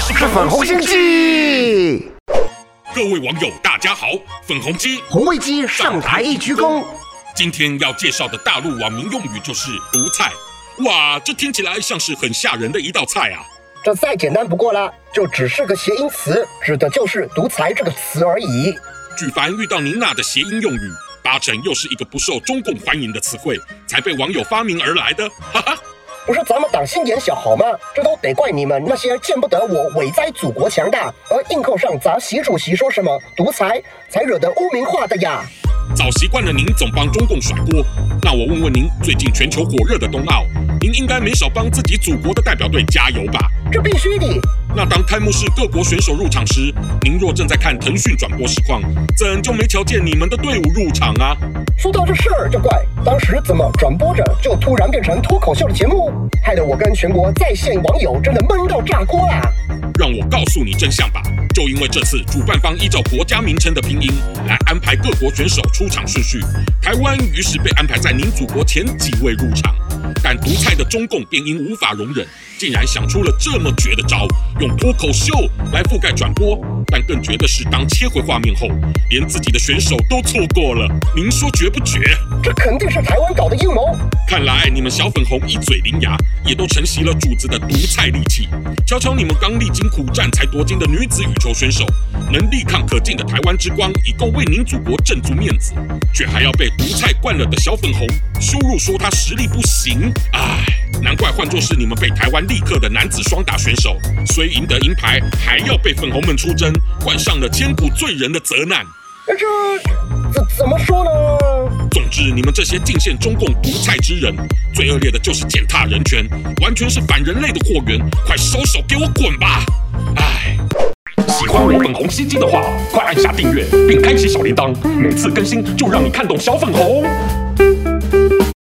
是粉红心机。各位网友，大家好，粉红鸡红卫鸡上台一鞠躬。今天要介绍的大陆网民用语就是“毒菜”。哇，这听起来像是很吓人的一道菜啊！这再简单不过了，就只是个谐音词，指的就是“独裁”这个词而已。举凡遇到您那的谐音用语，八成又是一个不受中共欢迎的词汇，才被网友发明而来的。哈哈。不是咱们党心眼小好吗？这都得怪你们那些见不得我伟哉祖国强大，而硬扣上咱习主席说什么独裁，才惹得污名化的呀！早习惯了您总帮中共甩锅，那我问问您，最近全球火热的冬奥，您应该没少帮自己祖国的代表队加油吧？这必须的。那当开幕式各国选手入场时，您若正在看腾讯转播实况，怎就没瞧见你们的队伍入场啊？说到这事儿就怪，当时怎么转播着就突然变成脱口秀的节目，害得我跟全国在线网友真的闷到炸锅啦！让我告诉你真相吧，就因为这次主办方依照国家名称的拼音来安排各国选手出场顺序，台湾于是被安排在您祖国前几位入场，但独裁的中共便因无法容忍，竟然想出了这么绝的招，用脱口秀来覆盖转播。但更绝的是，当切回画面后，连自己的选手都错过了。您说绝不绝？这肯定是台湾搞的阴谋。看来你们小粉红一嘴伶牙，也都承袭了主子的独裁利器。瞧瞧你们刚历经苦战才夺金的女子羽球选手，能力抗可敬的台湾之光，已够为您祖国挣足面子，却还要被独裁惯了的小粉红羞辱，说他实力不行。唉，难怪换作是你们被台湾力克的男子双打选手，虽赢得银牌，还要被粉红们出征。冠上了千古罪人的责难，这怎么说呢？总之，你们这些进献中共独裁之人，最恶劣的就是践踏人权，完全是反人类的货源，快收手给我滚吧！哎，喜欢我粉红心机的话，快按下订阅并开启小铃铛，每次更新就让你看懂小粉红。